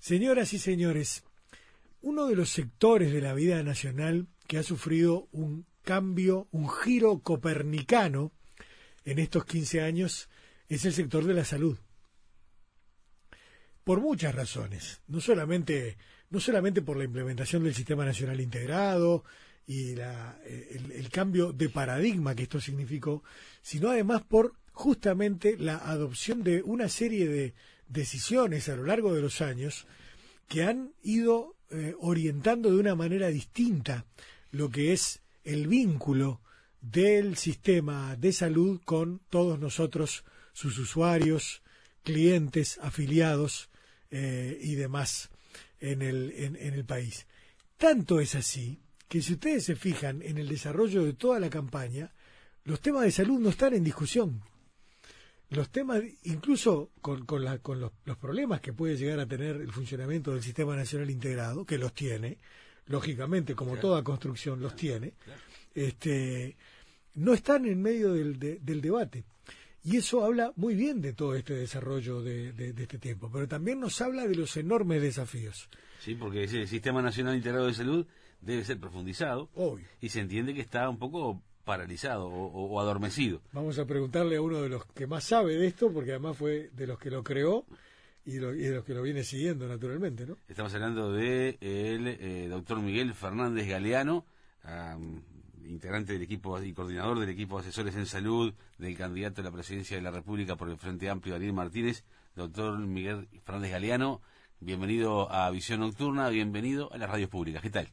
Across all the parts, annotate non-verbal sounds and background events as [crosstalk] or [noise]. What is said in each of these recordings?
Señoras y señores, uno de los sectores de la vida nacional que ha sufrido un cambio, un giro copernicano en estos 15 años es el sector de la salud. Por muchas razones, no solamente, no solamente por la implementación del Sistema Nacional Integrado y eh, el cambio de paradigma que esto significó, sino además por justamente la adopción de una serie de decisiones a lo largo de los años que han ido eh, orientando de una manera distinta lo que es el vínculo del sistema de salud con todos nosotros, sus usuarios, clientes, afiliados eh, y demás en el, en el país. Tanto es así que si ustedes se fijan en el desarrollo de toda la campaña, los temas de salud no están en discusión los temas, incluso con, con, la, con los, problemas que puede llegar a tener el funcionamiento del Sistema Nacional Integrado, que los tiene, lógicamente, como toda construcción los tiene, este, no están en medio del, del debate. Y eso habla muy bien de todo este desarrollo de, de, este tiempo, pero también nos habla de los enormes desafíos. Sí, porque ese Sistema Nacional Integrado de Salud debe ser profundizado y se entiende que está un poco paralizado o, adormecido. Vamos a preguntarle a uno de los que más sabe de esto, porque además fue de los que lo creó y, de los que lo viene siguiendo naturalmente, ¿no? Estamos hablando de el eh, doctor Miguel Fernández Galeano, integrante del equipo y coordinador del equipo de asesores en salud del candidato a la presidencia de la República por el Frente Amplio, Ariel Martínez. Doctor Miguel Fernández Galeano, bienvenido a Visión Nocturna, bienvenido a las radios públicas. ¿Qué tal?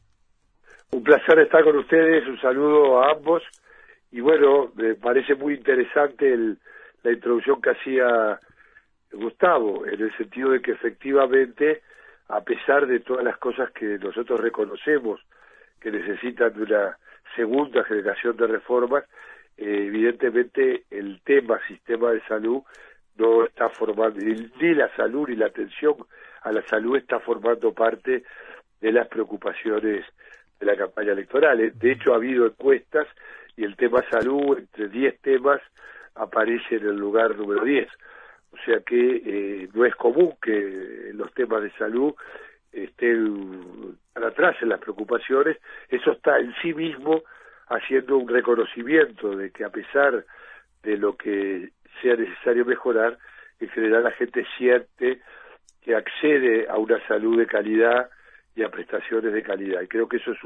Un placer estar con ustedes, un saludo a ambos y bueno, me parece muy interesante la introducción que hacía Gustavo, en el sentido de que efectivamente, a pesar de todas las cosas que nosotros reconocemos que necesitan de una segunda generación de reformas, eh, evidentemente el tema sistema de salud no está formando, ni la salud ni la atención a la salud está formando parte de las preocupaciones de la campaña electoral. De hecho, ha habido encuestas y el tema salud, entre 10 temas, aparece en el lugar número 10. O sea que eh, no es común que los temas de salud estén atrás en las preocupaciones. Eso está en sí mismo haciendo un reconocimiento de que a pesar de lo que sea necesario mejorar, en general la gente siente que accede a una salud de calidad y a prestaciones de calidad. Y creo que eso es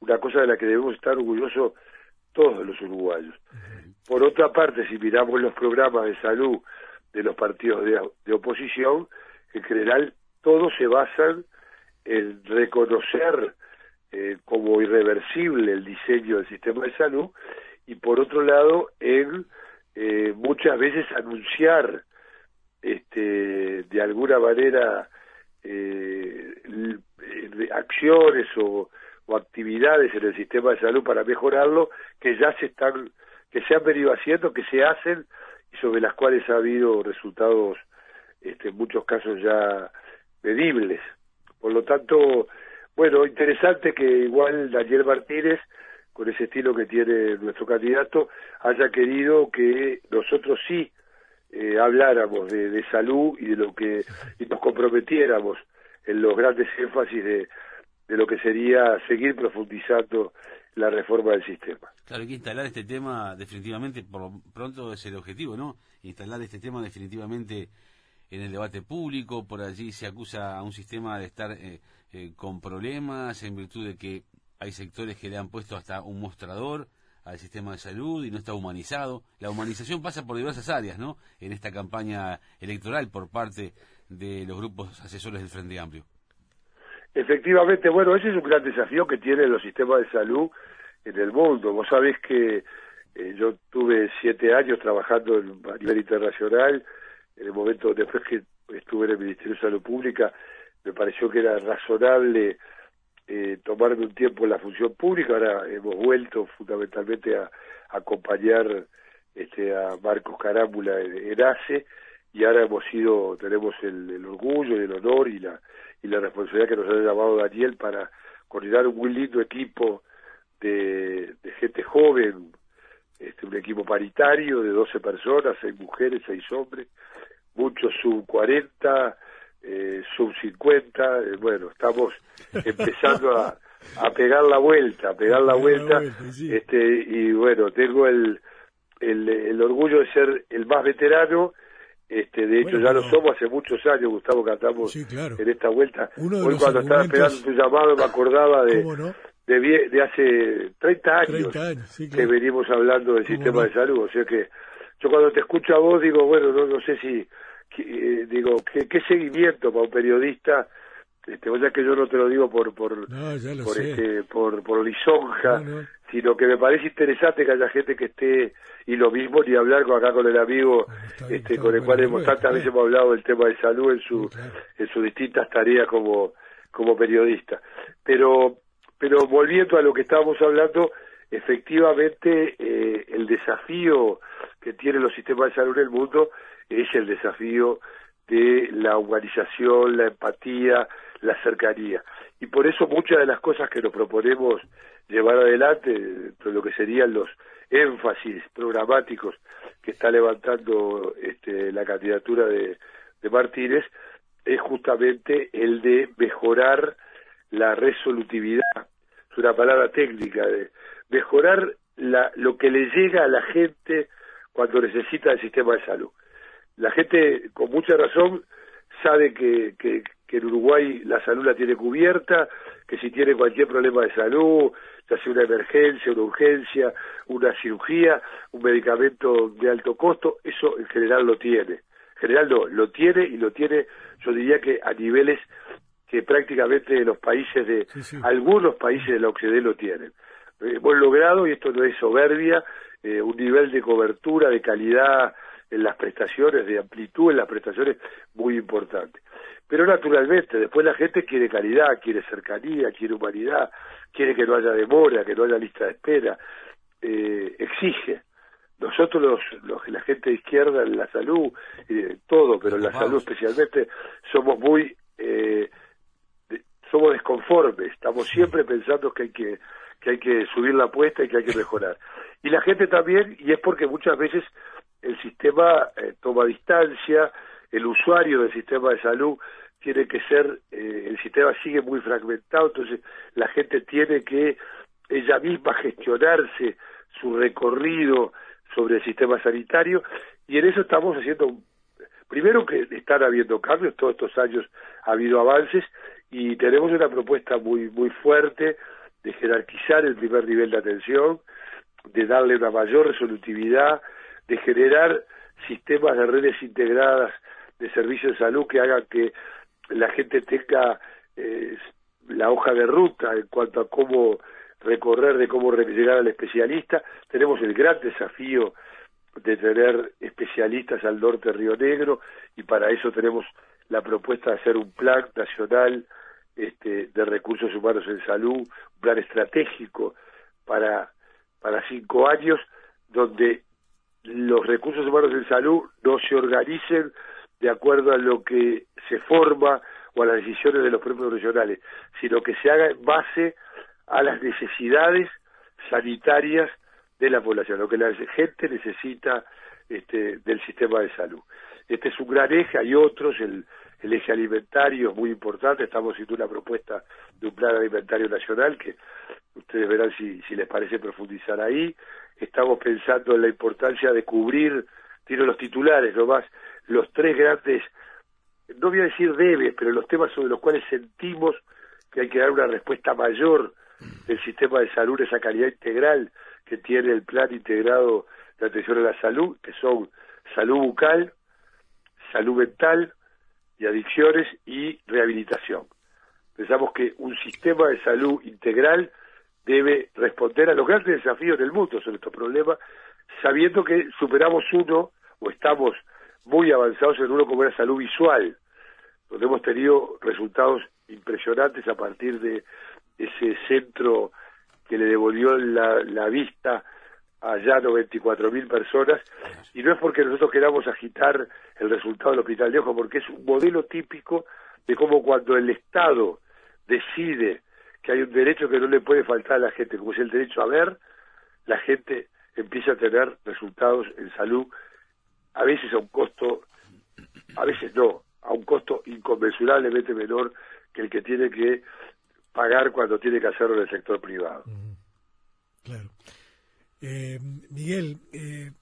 una cosa de la que debemos estar orgullosos todos los uruguayos. Por otra parte, si miramos los programas de salud de los partidos de, oposición, en general todos se basan en reconocer eh, como irreversible el diseño del sistema de salud y por otro lado en eh, muchas veces anunciar este, de alguna manera eh, acciones o actividades en el sistema de salud para mejorarlo que ya se están que se han venido haciendo que se hacen y sobre las cuales ha habido resultados este, en muchos casos ya medibles. Por lo tanto bueno interesante que igual Daniel Martínez con ese estilo que tiene nuestro candidato haya querido que nosotros sí eh, habláramos de, de salud y de lo que y nos comprometiéramos en los grandes énfasis de, de lo que sería seguir profundizando la reforma del sistema. Claro, hay que instalar este tema definitivamente, por lo pronto es el objetivo, ¿no? Instalar este tema definitivamente en el debate público, por allí se acusa a un sistema de estar eh, eh, con problemas en virtud de que hay sectores que le han puesto hasta un mostrador al sistema de salud y no está humanizado. La humanización pasa por diversas áreas, ¿no? En esta campaña electoral por parte de los grupos asesores del Frente Amplio. Efectivamente, bueno, ese es un gran desafío que tienen los sistemas de salud en el mundo. Vos sabés que eh, yo tuve siete años trabajando en, a nivel internacional, en el momento después que estuve en el Ministerio de Salud Pública, me pareció que era razonable eh, tomarme un tiempo en la función pública. Ahora hemos vuelto fundamentalmente a, acompañar este, a Marcos Carámbula en, ACE y ahora hemos sido, tenemos el, el orgullo y el honor y la y la responsabilidad que nos ha llamado Daniel para coordinar un muy lindo equipo de, gente joven, este, un equipo paritario de 12 personas, seis mujeres, seis hombres, muchos sub 40, eh, sub 50, eh, bueno, estamos [laughs] empezando a, a pegar la vuelta, a pegar la vuelta, este, y bueno, tengo el, el, el orgullo de ser el más veterano, este, de hecho ya lo somos hace muchos años, Gustavo, cantamos en esta vuelta. Hoy cuando estaba esperando tu llamado me acordaba de, de, de, hace 30 años, que venimos hablando del sistema de salud, o sea que yo cuando te escucho a vos digo, bueno, no, no sé si, eh, digo, ¿qué, ¿qué, seguimiento para un periodista este, o sea que yo no te lo digo por por por, este, por, por lisonja, sino que me parece interesante que haya gente que esté y lo mismo ni hablar con acá con el amigo este con el cual hemos tantas veces hemos hablado del tema de salud en su en sus distintas tareas como como periodista. Pero pero volviendo a lo que estábamos hablando, efectivamente eh, el desafío que tienen los sistemas de salud en el mundo es el desafío de la humanización, la empatía, la cercanía. Y por eso muchas de las cosas que nos proponemos llevar adelante, lo que serían los énfasis programáticos que está levantando este, la candidatura de, de Martínez, es justamente el de mejorar la resolutividad, es una palabra técnica, de mejorar la, lo que le llega a la gente cuando necesita el sistema de salud. La gente, con mucha razón, sabe que, que, que en Uruguay la salud la tiene cubierta, que si tiene cualquier problema de salud, ya sea una emergencia, una urgencia, una cirugía, un medicamento de alto costo, eso en general lo tiene. En general no, lo tiene y lo tiene, yo diría que a niveles que prácticamente los países de, algunos países de la OCDE lo tienen. hemos logrado, y esto no es soberbia, eh, un nivel de cobertura, de calidad en las prestaciones, de amplitud en las prestaciones muy importante. Pero naturalmente, después la gente quiere calidad, quiere cercanía, quiere humanidad, quiere que no haya demora, que no haya lista de espera, eh, exige. Nosotros, los, los, la gente de izquierda, en la salud, eh, todo, pero en la salud especialmente, somos muy, eh, somos desconformes, estamos siempre pensando que hay que, que hay que subir la apuesta y que hay que mejorar. Y la gente también, y es porque muchas veces el sistema eh, toma distancia, el usuario del sistema de salud tiene que ser, eh, el sistema sigue muy fragmentado, entonces la gente tiene que ella misma gestionarse su recorrido sobre el sistema sanitario y en eso estamos haciendo, primero que están habiendo cambios, todos estos años ha habido avances y tenemos una propuesta muy, muy fuerte de jerarquizar el primer nivel de atención, de darle una mayor resolutividad, de generar sistemas de redes integradas de servicios de salud que hagan que la gente tenga eh, la hoja de ruta en cuanto a cómo recorrer, de cómo llegar al especialista. Tenemos el gran desafío de tener especialistas al norte de Río Negro y para eso tenemos la propuesta de hacer un plan nacional este, de recursos humanos en salud, un plan estratégico para, para cinco años, donde los recursos humanos en salud no se organicen de acuerdo a lo que se forma o a las decisiones de los propios regionales, sino que se haga en base a las necesidades sanitarias de la población, lo que la gente necesita este, del sistema de salud. Este es un gran eje, hay otros, el, el eje alimentario es muy importante, estamos haciendo una propuesta de un plan alimentario nacional que ustedes verán si, si les parece profundizar ahí. Estamos pensando en la importancia de cubrir, tiro los titulares nomás, los tres grandes, no voy a decir debes, pero los temas sobre los cuales sentimos que hay que dar una respuesta mayor del sistema de salud, esa calidad integral que tiene el plan integrado de atención a la salud, que son salud bucal, salud mental y adicciones y rehabilitación. Pensamos que un sistema de salud integral debe responder a los grandes desafíos del mundo sobre estos problemas, sabiendo que superamos uno o estamos muy avanzados en uno como la salud visual, donde hemos tenido resultados impresionantes a partir de ese centro que le devolvió la, la vista a ya 94 mil personas, y no es porque nosotros queramos agitar el resultado del Hospital de Ojo, porque es un modelo típico de cómo cuando el Estado decide que hay un derecho que no le puede faltar a la gente, como es el derecho a ver, la gente empieza a tener resultados en salud a veces a un costo, a veces no, a un costo inconmensurablemente menor que el que tiene que pagar cuando tiene que hacerlo en el sector privado. Claro. Eh, Miguel, eh,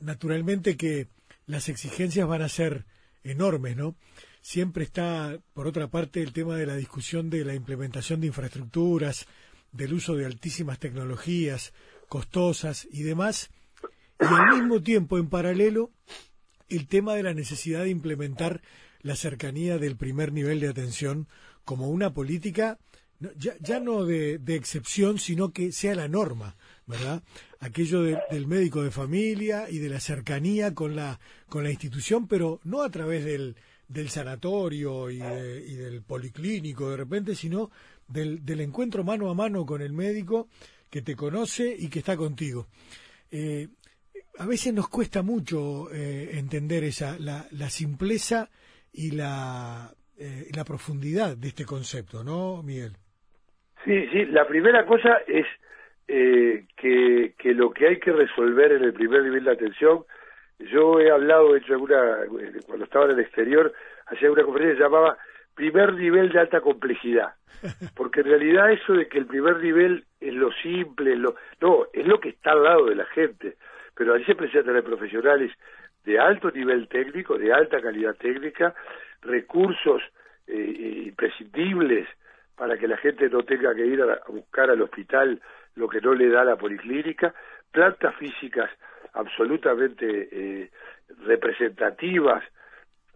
naturalmente que las exigencias van a ser enormes, ¿no? Siempre está, por otra parte, el tema de la discusión de la implementación de infraestructuras, del uso de altísimas tecnologías costosas y demás, y al mismo tiempo, en paralelo, el tema de la necesidad de implementar la cercanía del primer nivel de atención como una política ya, ya no de, de, excepción, sino que sea la norma, ¿verdad? Aquello del médico de familia y de la cercanía con la, con la institución, pero no a través del, del sanatorio y, del policlínico de repente, sino del, del, encuentro mano a mano con el médico que te conoce y que está contigo. Eh, a veces nos cuesta mucho eh, entender esa, la, la simpleza y la, eh, la profundidad de este concepto, ¿no, Miguel? Sí, sí, la primera cosa es eh, que, que lo que hay que resolver en el primer nivel de atención, yo he hablado, he hecho alguna, cuando estaba en el exterior, hacía una conferencia que se llamaba primer nivel de alta complejidad, [laughs] porque en realidad eso de que el primer nivel es lo simple, lo, no, es lo que está al lado de la gente, pero allí se presentan profesionales de alto nivel técnico, de alta calidad técnica, recursos eh, imprescindibles para que la gente no tenga que ir a, buscar al hospital lo que no le da la policlínica, plantas físicas absolutamente eh, representativas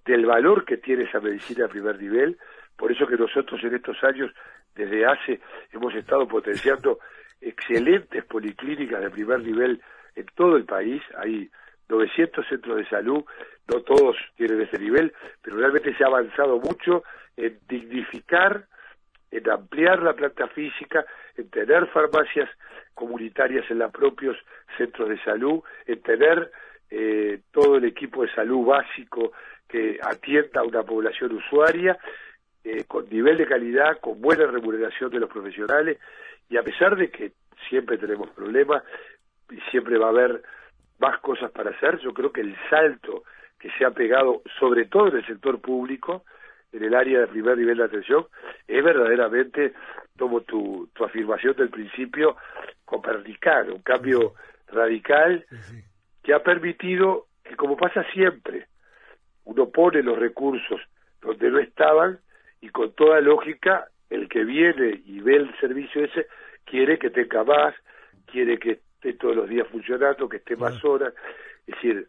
del valor que tiene esa medicina a primer nivel, por eso que nosotros en estos años, desde hace, hemos estado potenciando excelentes policlínicas de primer nivel en todo el país, hay 900 centros de salud, no todos tienen ese nivel, pero realmente se ha avanzado mucho en dignificar en ampliar la planta física, en tener farmacias comunitarias en los propios centros de salud, en tener eh, todo el equipo de salud básico que atienda a una población usuaria, eh, con nivel de calidad, con buena remuneración de los profesionales, y a pesar de que siempre tenemos problemas siempre va a haber más cosas para hacer, yo creo que el salto que se ha pegado, sobre todo en el sector público, en el área de primer nivel de atención, es verdaderamente, como tu, tu afirmación del principio, copernicano, un cambio radical que ha permitido que, como pasa siempre, uno pone los recursos donde no estaban y con toda lógica el que viene y ve el servicio ese quiere que tenga más, quiere que esté todos los días funcionando, que esté más horas. Es decir,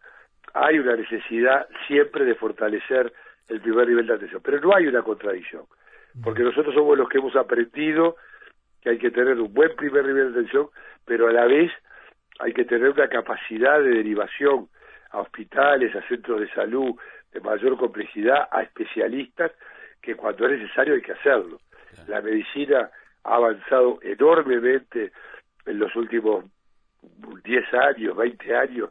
hay una necesidad siempre de fortalecer el primer nivel de atención. Pero no hay una contradicción, porque nosotros somos los que hemos aprendido que hay que tener un buen primer nivel de atención, pero a la vez hay que tener una capacidad de derivación a hospitales, a centros de salud de mayor complejidad, a especialistas, que cuando es necesario hay que hacerlo. La medicina ha avanzado enormemente en los últimos 10 años, 20 años,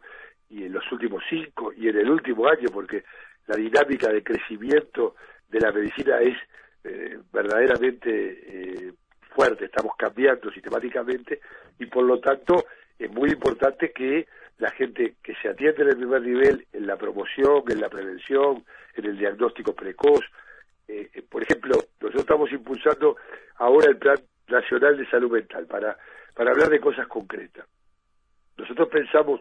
y en los últimos 5, y en el último año, porque la dinámica de crecimiento de la medicina es eh, verdaderamente eh, fuerte, estamos cambiando sistemáticamente y por lo tanto es muy importante que la gente que se atiende en el primer nivel, en la promoción, en la prevención, en el diagnóstico precoz, eh, por ejemplo, nosotros estamos impulsando ahora el Plan Nacional de Salud Mental para, para hablar de cosas concretas. Nosotros pensamos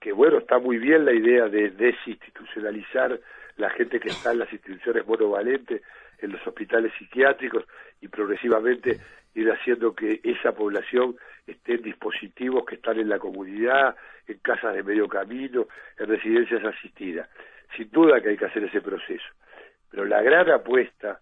que bueno, está muy bien la idea de desinstitucionalizar la gente que está en las instituciones monovalentes, en los hospitales psiquiátricos y progresivamente ir haciendo que esa población esté en dispositivos que están en la comunidad, en casas de medio camino, en residencias asistidas. Sin duda que hay que hacer ese proceso. Pero la gran apuesta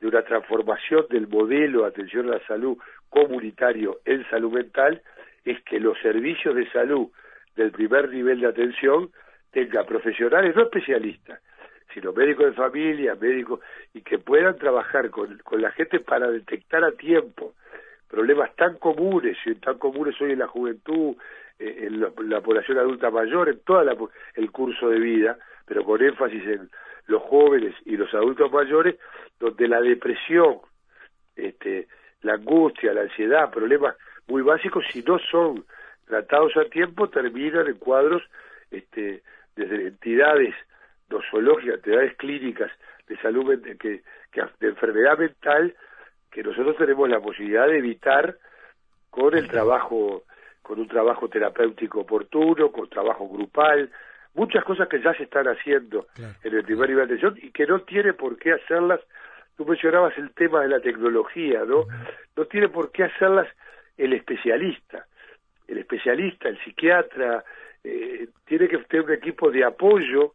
de una transformación del modelo de atención a la salud comunitario en salud mental es que los servicios de salud del primer nivel de atención tenga profesionales, no especialistas, sino médicos de familia, médicos, y que puedan trabajar con, con la gente para detectar a tiempo problemas tan comunes, tan comunes hoy en la juventud, eh, en, la, población adulta mayor, en todo el curso de vida, pero con énfasis en los jóvenes y los adultos mayores, donde la depresión, este, la angustia, la ansiedad, problemas muy básicos, si no son tratados a tiempo terminan en cuadros este, desde entidades nosológicas, entidades clínicas de salud que, que, de enfermedad mental que nosotros tenemos la posibilidad de evitar con el trabajo, con un trabajo terapéutico oportuno, con trabajo grupal, muchas cosas que ya se están haciendo en el primer nivel de atención y que no tiene por qué hacerlas. Tú mencionabas el tema de la tecnología, ¿no? No tiene por qué hacerlas el especialista. El especialista, el psiquiatra, eh, tiene que tener un equipo de apoyo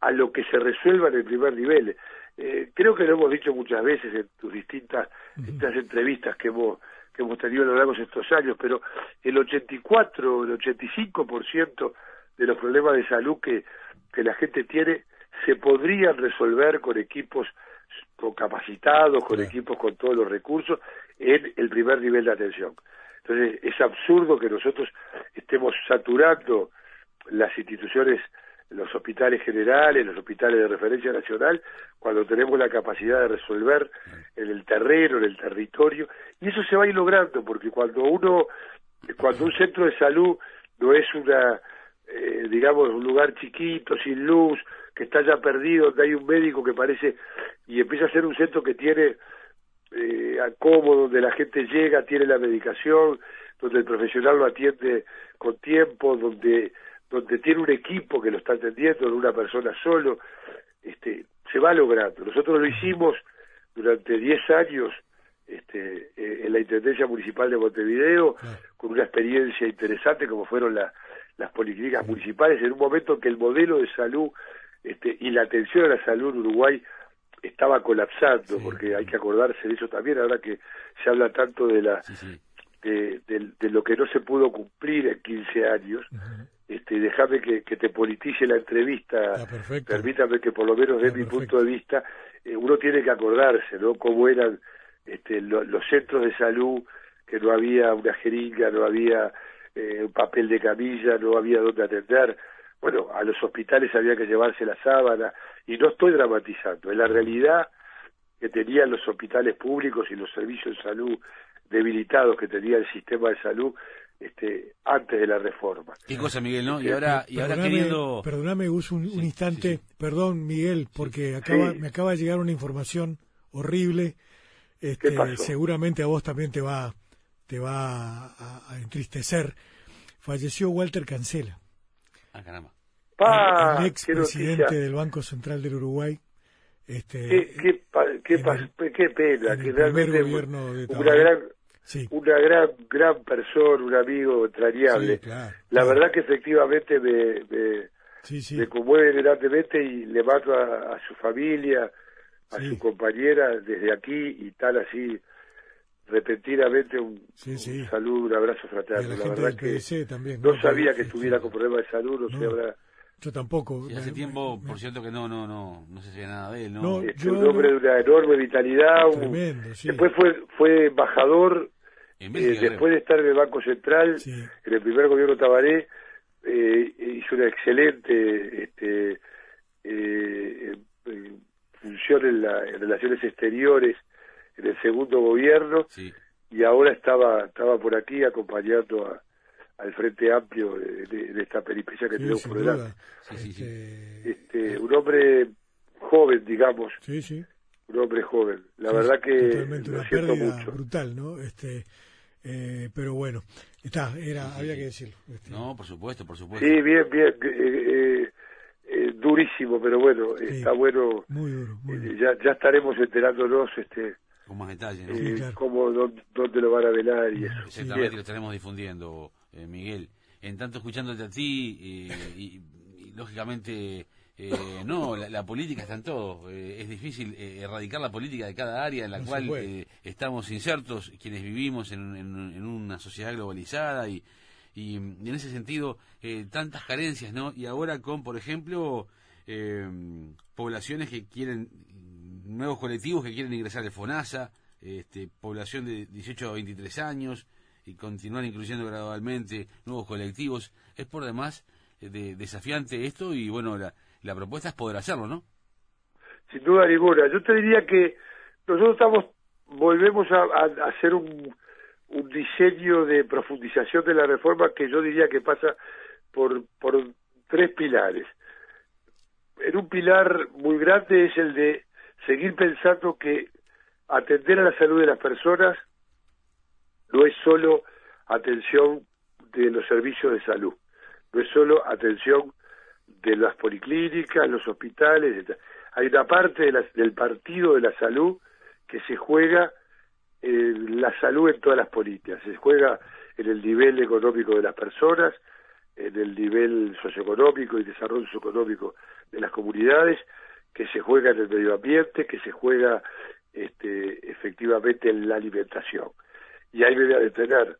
a lo que se resuelva en el primer nivel. Eh, creo que lo hemos dicho muchas veces en tus distintas estas entrevistas que hemos que hemos tenido a lo largo de estos años, pero el 84, el 85% de los problemas de salud que, que la gente tiene se podrían resolver con equipos con capacitados, con equipos con todos los recursos en el primer nivel de atención. Entonces, es absurdo que nosotros estemos saturando las instituciones los hospitales generales, los hospitales de referencia nacional, cuando tenemos la capacidad de resolver en el terreno, en el territorio, y eso se va a ir logrando, porque cuando uno, cuando un centro de salud no es una, eh, digamos, un lugar chiquito, sin luz, que está ya perdido, donde hay un médico que parece, y empieza a ser un centro que tiene eh, cómodo, donde la gente llega, tiene la medicación, donde el profesional lo atiende con tiempo, donde donde tiene un equipo que lo está atendiendo, de una persona solo, este, se va logrando. Nosotros lo hicimos durante 10 años este, eh, en la Intendencia Municipal de Montevideo, con una experiencia interesante como fueron las policlínicas municipales, en un momento en que el modelo de salud este, y la atención a la salud en Uruguay estaba colapsando, porque hay que acordarse de eso también, ahora que se habla tanto de la de, lo que no se pudo cumplir en 15 años, este, déjame que, te politice la entrevista, permítame que por lo menos de mi punto de vista, eh, uno tiene que acordarse, ¿no? Cómo eran este, los centros de salud, que no había una jeringa, no había eh, un papel de camilla, no había dónde atender. Bueno, a los hospitales había que llevarse la sábana, y no estoy dramatizando, es la realidad que tenían los hospitales públicos y los servicios de salud debilitados que tenía el sistema de salud este, antes de la reforma. Qué cosa, Miguel, ¿no? Y ahora, y ahora queriendo... Perdóname, Gus, un, instante. Perdón, Miguel, porque acaba, me acaba de llegar una información horrible. Este, seguramente a vos también te va, te va a, entristecer. Falleció Walter Cancela. Ah, caramba. El, ex presidente del Banco Central del Uruguay. Este, qué, qué, qué, qué pena, que realmente una gran una gran gran persona, un amigo entrañable. la verdad que efectivamente me, me, conmueve grandemente y le mato a, su familia, a su compañera desde aquí y tal así repentinamente un, saludo, un abrazo fraterno. La, verdad que no, sabía que estuviera con problemas de salud, no, sé, habrá... Yo tampoco. hace tiempo, por cierto, que no, no, no, no se sabía nada de él, ¿no? es un hombre de una enorme vitalidad. Después fue, fue embajador eh, después de estar en el Banco Central, en el primer gobierno Tabaré, eh, hizo una excelente este, eh, función en, la, relaciones exteriores en el segundo gobierno y ahora estaba estaba por aquí acompañando al Frente Amplio de, esta peripecia que tenemos por delante. Este, este, un hombre joven, digamos. Un hombre joven. La verdad que lo siento mucho. brutal, ¿no? Este, eh, pero bueno, está, era, había que decirlo. Este. No, por supuesto, por supuesto. Sí, bien, bien, eh, eh, durísimo, pero bueno, está bueno. Muy duro, ya, ya estaremos enterándonos, este. Con más detalles, ¿no? cómo, dónde, lo van a velar y eso. Exactamente, lo estaremos difundiendo, Miguel. En tanto, escuchándote a ti y, lógicamente eh, no, la, política está en todo. Eh, es difícil eh, erradicar la política de cada área en la cual estamos insertos, quienes vivimos en, una sociedad globalizada y, y, en ese sentido tantas carencias, ¿no? Y ahora con, por ejemplo, poblaciones que quieren, nuevos colectivos que quieren ingresar al FONASA, este, población de 18 a 23 años y continuar incluyendo gradualmente nuevos colectivos. Es por demás de, desafiante esto y bueno, la la propuesta es poder hacerlo, ¿no? Sin duda ninguna. Yo te diría que nosotros estamos, volvemos a, hacer un, un diseño de profundización de la reforma que yo diría que pasa por, por tres pilares. en un pilar muy grande es el de seguir pensando que atender a la salud de las personas no es solo atención de los servicios de salud, no es solo atención de las policlínicas, los hospitales, hay una parte del partido de la salud que se juega en la salud en todas las políticas, se juega en el nivel económico de las personas, en el nivel socioeconómico y desarrollo socioeconómico de las comunidades, que se juega en el medio ambiente, que se juega este, efectivamente en la alimentación. Y ahí me voy a detener.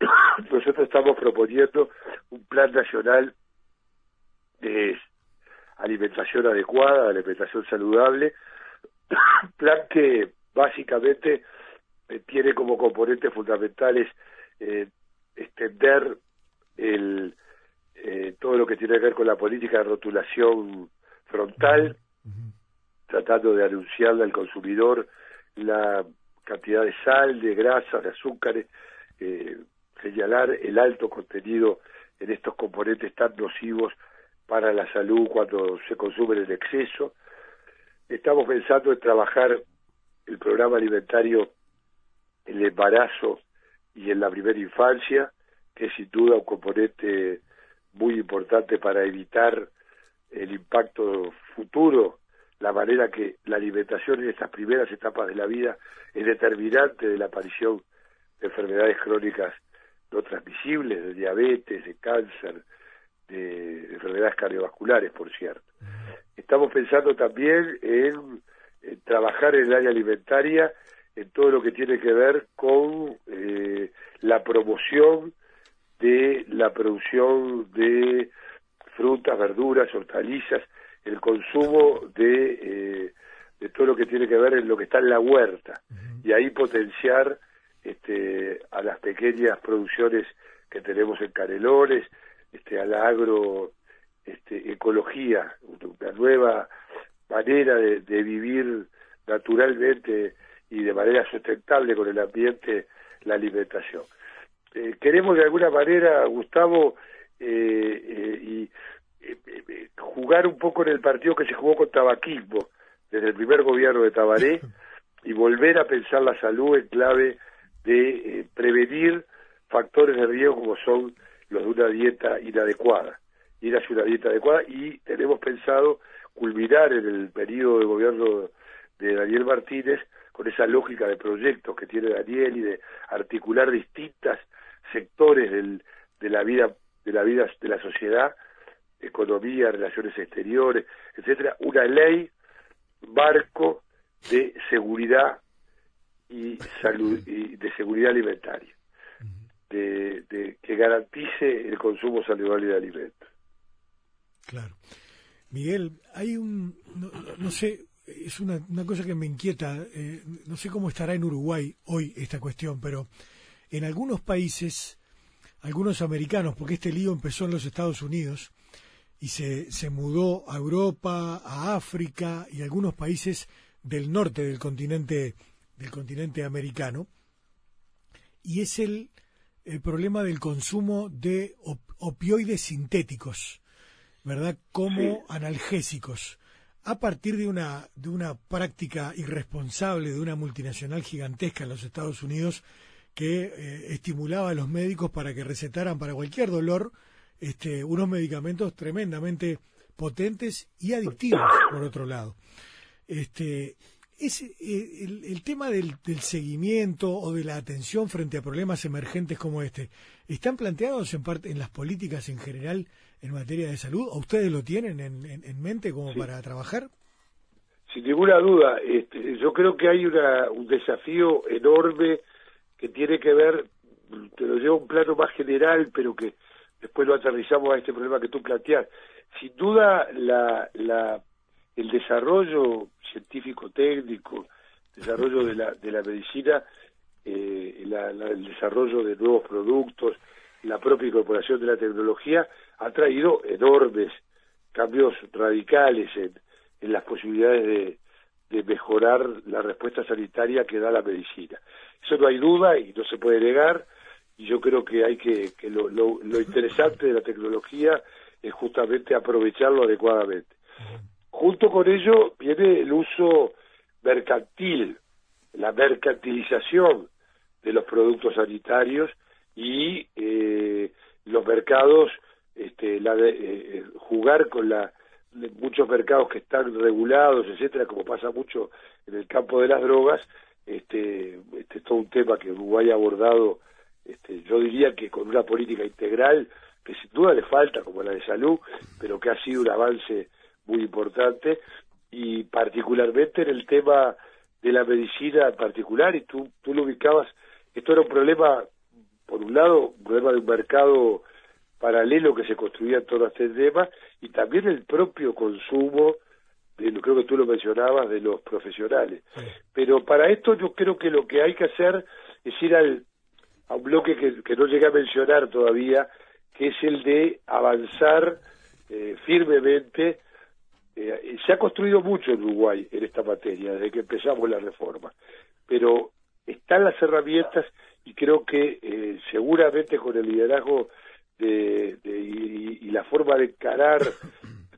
[coughs] Nosotros estamos proponiendo un plan nacional de alimentación adecuada, alimentación saludable, [coughs] plan que básicamente eh, tiene como componentes fundamentales eh, extender el, eh, todo lo que tiene que ver con la política de rotulación frontal, tratando de anunciarle al consumidor la cantidad de sal, de grasa, de azúcares, eh, señalar el alto contenido en estos componentes tan nocivos para la salud cuando se consumen en exceso. Estamos pensando en trabajar el programa alimentario en el embarazo y en la primera infancia, que es sin duda un componente muy importante para evitar el impacto futuro, la manera que la alimentación en estas primeras etapas de la vida es determinante de la aparición de enfermedades crónicas no transmisibles, de diabetes, de cáncer, de enfermedades cardiovasculares, por cierto. Estamos pensando también en, trabajar en el área alimentaria en todo lo que tiene que ver con eh, la promoción de la producción de frutas, verduras, hortalizas, el consumo de, eh, de todo lo que tiene que ver en lo que está en la huerta y ahí potenciar este, a las pequeñas producciones que tenemos en Canelones, este, a la agro este, ecología, una nueva manera de, de vivir naturalmente y de manera sustentable con el ambiente la alimentación. Eh, queremos de alguna manera, Gustavo, eh, eh, y jugar un poco en el partido que se jugó con tabaquismo desde el primer gobierno de Tabaré [laughs] y volver a pensar la salud en clave de prevenir factores de riesgo como son los de una dieta inadecuada, ir hacia una dieta adecuada y tenemos pensado culminar en el periodo de gobierno de Daniel Martínez con esa lógica de proyectos que tiene Daniel y de articular distintas sectores del, de la vida de la vida de la sociedad, economía, relaciones exteriores, etcétera, una ley marco de seguridad y salud y de seguridad alimentaria, de, de que garantice el consumo saludable de alimentos. Claro. Miguel, hay un, no, sé, es una, una, cosa que me inquieta, eh, no sé cómo estará en Uruguay hoy esta cuestión, pero en algunos países, algunos americanos, porque este lío empezó en los Estados Unidos y se, se mudó a Europa, a África y algunos países del norte del continente, del continente americano, y es el, el problema del consumo de opioides sintéticos, ¿verdad? Como analgésicos. A partir de una, de una práctica irresponsable de una multinacional gigantesca en los Estados Unidos que eh, estimulaba a los médicos para que recetaran para cualquier dolor este, unos medicamentos tremendamente potentes y adictivos, [laughs] por otro lado. Este, es eh, el, tema del, seguimiento o de la atención frente a problemas emergentes como este, ¿están planteados en parte en las políticas en general en materia de salud? ¿O ustedes lo tienen en, mente como para trabajar? Sin ninguna duda, este, yo creo que hay una, un desafío enorme que tiene que ver, te lo llevo a un plano más general, pero que después lo aterrizamos a este problema que tú planteas. Sin duda, la, el desarrollo científico-técnico, desarrollo de la, de la medicina, eh, el desarrollo de nuevos productos, la propia incorporación de la tecnología, ha traído enormes cambios radicales en, las posibilidades de, de mejorar la respuesta sanitaria que da la medicina. Eso no hay duda y no se puede negar, y yo creo que hay que, que lo, lo, interesante de la tecnología es justamente aprovecharlo adecuadamente. junto con ello viene el uso mercantil, la mercantilización de los productos sanitarios y eh, los mercados, este, la de, eh, jugar con la muchos mercados que están regulados, etcétera, como pasa mucho en el campo de las drogas, este, este es todo un tema que Uruguay ha abordado, yo diría que con una política integral que sin duda le falta, como la de salud, pero que ha sido un avance muy importante, y particularmente en el tema de la medicina en particular, y tú, tú lo ubicabas, esto era un problema, por un lado, un problema de un mercado paralelo que se construía en todo este tema, y también el propio consumo, de, creo que tú lo mencionabas, de los profesionales. Pero para esto yo creo que lo que hay que hacer es ir al, a un bloque que, no llegué a mencionar todavía, que es el de avanzar eh, firmemente. Eh, se ha construido mucho en Uruguay en esta materia desde que empezamos la reforma, pero están las herramientas y creo que eh, seguramente con el liderazgo de, y, la forma de encarar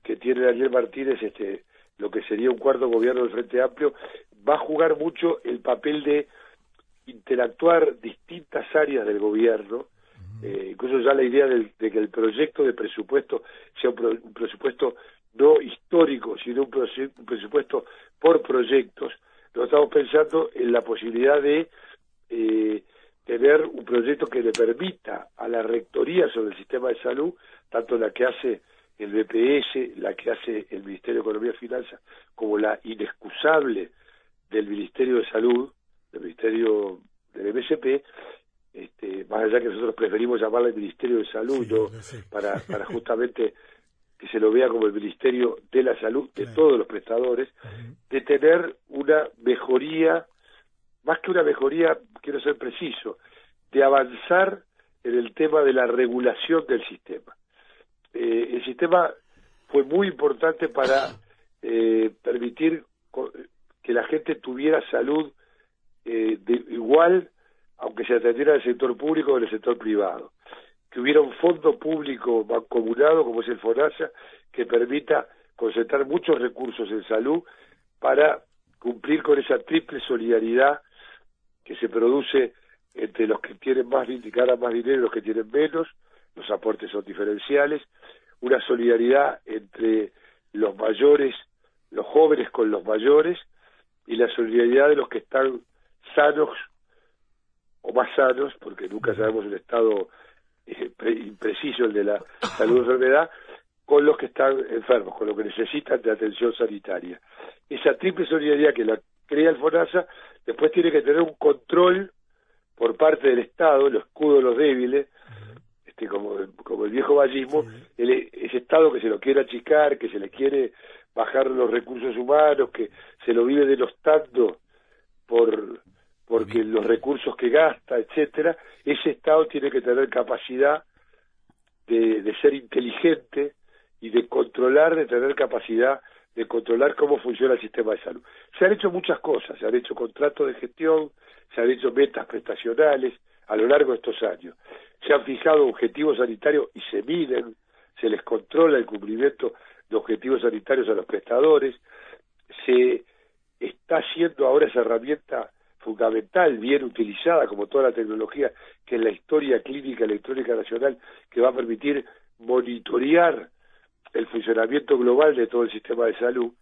que tiene Daniel Martínez este lo que sería un cuarto gobierno del Frente Amplio va a jugar mucho el papel de interactuar distintas áreas del gobierno eh, incluso ya la idea de que el proyecto de presupuesto sea un, presupuesto no histórico, sino un, presupuesto por proyectos. Lo estamos pensando en la posibilidad de eh, tener un proyecto que le permita a la rectoría sobre el sistema de salud, tanto la que hace el BPS, la que hace el Ministerio de Economía y Finanzas, como la inexcusable del Ministerio de Salud, del Ministerio del MSP, este, más allá que nosotros preferimos llamarle el Ministerio de Salud, para, [laughs] para justamente que se lo vea como el Ministerio de la Salud de todos los prestadores, de tener una mejoría, más que una mejoría, quiero ser preciso, de avanzar en el tema de la regulación del sistema. Eh, el sistema fue muy importante para eh, permitir que la gente tuviera salud eh, de igual aunque se atendiera el sector público o el sector privado. Que hubiera un fondo público mancomunado, como es el FONASA, que permita concentrar muchos recursos en salud para cumplir con esa triple solidaridad que se produce entre los que tienen más, más dinero y los que tienen menos, los aportes son diferenciales, una solidaridad entre los mayores, los jóvenes con los mayores, y la solidaridad de los que están sanos o más sanos, porque nunca sabemos el estado eh, impreciso el de la salud enfermedad, con los que están enfermos, con los que necesitan de atención sanitaria. Esa triple solidaridad que la crea el FONASA, después tiene que tener un control por parte del Estado, el escudo de los débiles, este, como, como el viejo vallismo, ese Estado que se lo quiere achicar, que se le quiere bajar los recursos humanos, que se lo vive denostando por porque los recursos que gasta, etcétera, ese Estado tiene que tener capacidad de, de, ser inteligente y de controlar, de tener capacidad de controlar cómo funciona el sistema de salud. Se han hecho muchas cosas, se han hecho contratos de gestión, se han hecho metas prestacionales a lo largo de estos años, se han fijado objetivos sanitarios y se miden, se les controla el cumplimiento de objetivos sanitarios a los prestadores, se está haciendo ahora esa herramienta fundamental, bien utilizada, como toda la tecnología que es la historia clínica electrónica nacional, que va a permitir monitorear el funcionamiento global de todo el sistema de salud,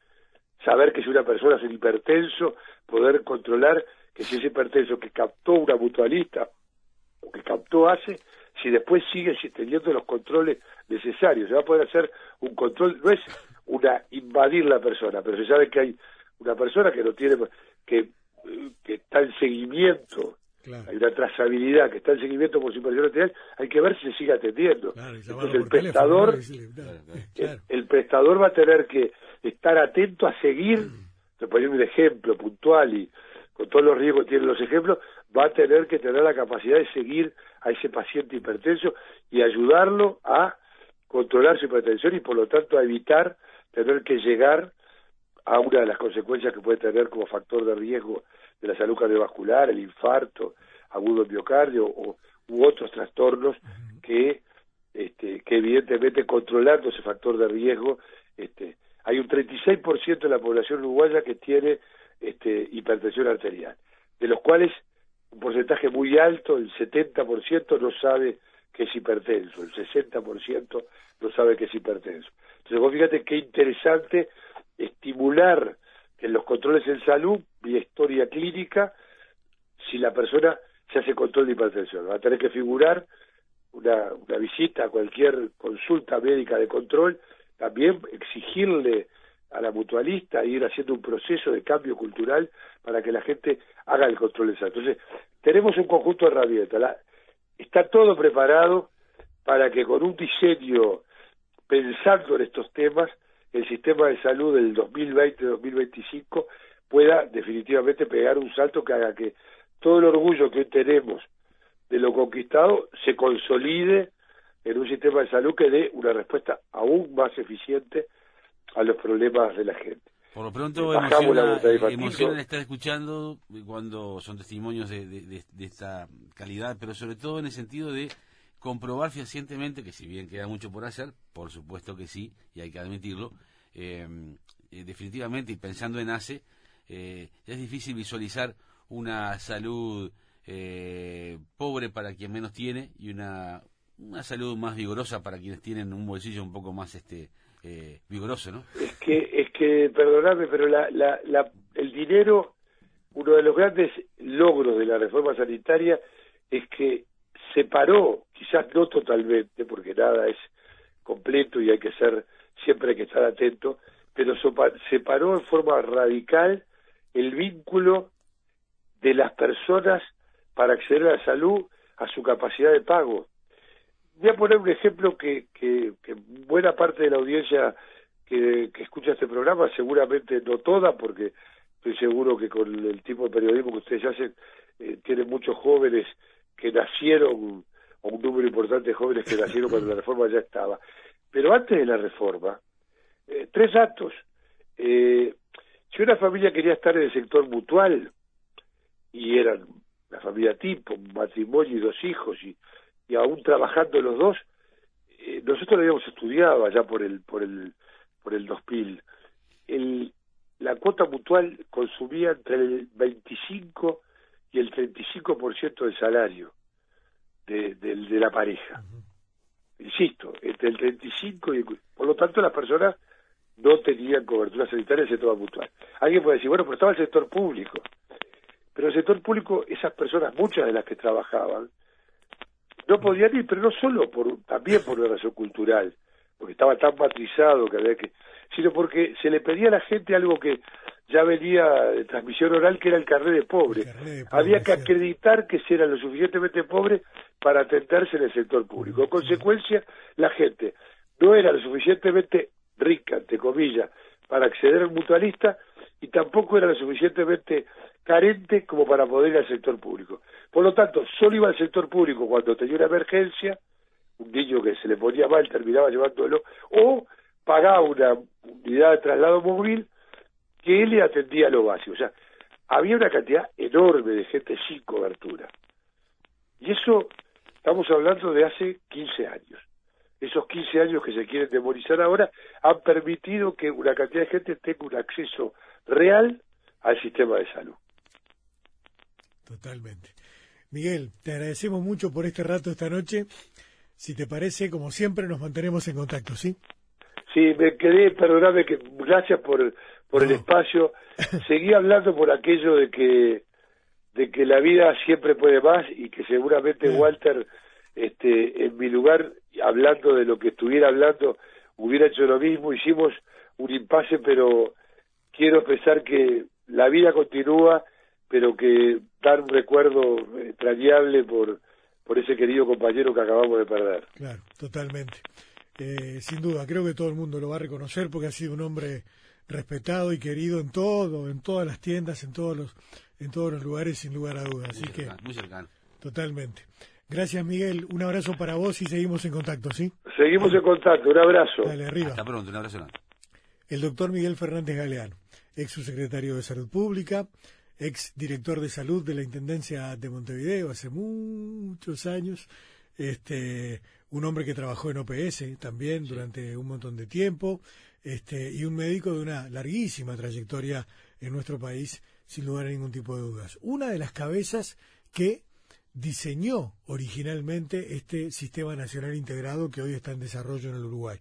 saber que si una persona es un hipertenso, poder controlar que si ese hipertenso que captó una mutualista o que captó hace, si después sigue teniendo los controles necesarios, se va a poder hacer un control, no es una invadir la persona, pero se sabe que hay una persona que no tiene, que que está en seguimiento, hay una trazabilidad que está en seguimiento por su inversión arterial, hay que ver si se sigue atendiendo. Entonces el prestador, el, prestador va a tener que estar atento a seguir, te poner un ejemplo puntual y con todos los riesgos que tienen los ejemplos, va a tener que tener la capacidad de seguir a ese paciente hipertenso y ayudarlo a controlar su hipertensión y por lo tanto a evitar tener que llegar a una de las consecuencias que puede tener como factor de riesgo de la salud cardiovascular, el infarto agudo del miocardio o, u otros trastornos que, este, que evidentemente controlando ese factor de riesgo este, hay un 36% de la población uruguaya que tiene este, hipertensión arterial, de los cuales un porcentaje muy alto, el 70% no sabe que es hipertenso, el 60% no sabe que es hipertenso. Entonces vos fíjate qué interesante estimular en los controles en salud, vía historia clínica, si la persona se hace control de hipertensión. Va a tener que figurar una visita a cualquier consulta médica de control, también exigirle a la mutualista ir haciendo un proceso de cambio cultural para que la gente haga el control de salud. Entonces, tenemos un conjunto de herramientas. está todo preparado para que con un diseño pensando en estos temas, el sistema de salud del 2020-2025 pueda definitivamente pegar un salto que haga que todo el orgullo que hoy tenemos de lo conquistado se consolide en un sistema de salud que dé una respuesta aún más eficiente a los problemas de la gente. Por lo pronto, emociona, estar escuchando cuando son testimonios de, de, esta calidad, pero sobre todo en el sentido de comprobar fehacientemente que si bien queda mucho por hacer, por supuesto que sí, y hay que admitirlo, eh, eh, definitivamente, y pensando en ACE, eh, es difícil visualizar una salud pobre para quien menos tiene y una, una salud más vigorosa para quienes tienen un bolsillo un poco más este vigoroso, ¿no? Es que, es que perdonadme, pero la, la, la, el dinero, uno de los grandes logros de la reforma sanitaria es que separó, quizás no totalmente, porque nada es completo y hay que ser, siempre hay que estar atento, pero separó en forma radical el vínculo de las personas para acceder a la salud a su capacidad de pago. Voy a poner un ejemplo que, que, buena parte de la audiencia que, que, escucha este programa, seguramente no toda, porque estoy seguro que con el tipo de periodismo que ustedes hacen, eh, tienen muchos jóvenes que nacieron, o un número importante de jóvenes que nacieron cuando la reforma ya estaba. Pero antes de la reforma, eh, tres datos. Eh, si una familia quería estar en el sector mutual, y eran la familia tipo, un matrimonio y dos hijos, y, y aún trabajando los dos, eh, nosotros lo habíamos estudiado allá por el, por el, por el 2000. El, la cuota mutual consumía entre el 25 y el 35% del salario de, de, de la pareja. Insisto, entre el 35 y... Por lo tanto, las personas no tenían cobertura sanitaria en el sector mutual. Alguien puede decir, bueno, pero estaba el sector público. Pero el sector público, esas personas, muchas de las que trabajaban, no podían ir, pero no solo por, también por una razón cultural, porque estaba tan matrizado que había que, sino porque se le pedía a la gente algo que ya venía de transmisión oral, que era el carnet de pobre. había que acreditar que se era lo suficientemente pobre para atenderse en el sector público. En consecuencia, la gente no era lo suficientemente rica, entre comillas, para acceder al mutualista y tampoco era lo suficientemente carente como para poder ir al sector público. Por lo tanto, solo iba al sector público cuando tenía una emergencia, un niño que se le ponía mal terminaba llevándolo, o pagaba una unidad de traslado móvil que él le atendía lo básico. O sea, había una cantidad enorme de gente sin cobertura. Y eso estamos hablando de hace 15 años. Esos 15 años que se quieren demonizar ahora han permitido que una cantidad de gente tenga un acceso real al sistema de salud. Totalmente. Miguel, te agradecemos mucho por este rato esta noche. Si te parece, como siempre, nos mantenemos en contacto, ¿sí? Sí, me quedé, perdóname, que gracias por, por el espacio. [laughs] Seguí hablando por aquello de que de que la vida siempre puede más y que seguramente Walter este en mi lugar hablando de lo que estuviera hablando hubiera hecho lo mismo. Hicimos un impasse pero quiero pensar que la vida continúa pero que dar un recuerdo entrañable por por ese querido compañero que acabamos de perder. Claro totalmente. Eh, sin duda creo que todo el mundo lo va a reconocer porque ha sido un hombre respetado y querido en todo, en todas las tiendas, en todos los, en todos los lugares, sin lugar a dudas. Así que, muy cercano. Totalmente. Gracias, Miguel. Un abrazo para vos y seguimos en contacto, ¿sí? Seguimos en contacto. Un abrazo. Dale, arriba. Hasta pronto. Un abrazo. El doctor Miguel Fernández Galeano, ex subsecretario de Salud Pública, ex director de salud de la Intendencia de Montevideo hace muchos años, este, un hombre que trabajó en OPS también durante un montón de tiempo, este, y un médico de una larguísima trayectoria en nuestro país, sin lugar a ningún tipo de dudas. Una de las cabezas que diseñó originalmente este sistema nacional integrado que hoy está en desarrollo en el Uruguay.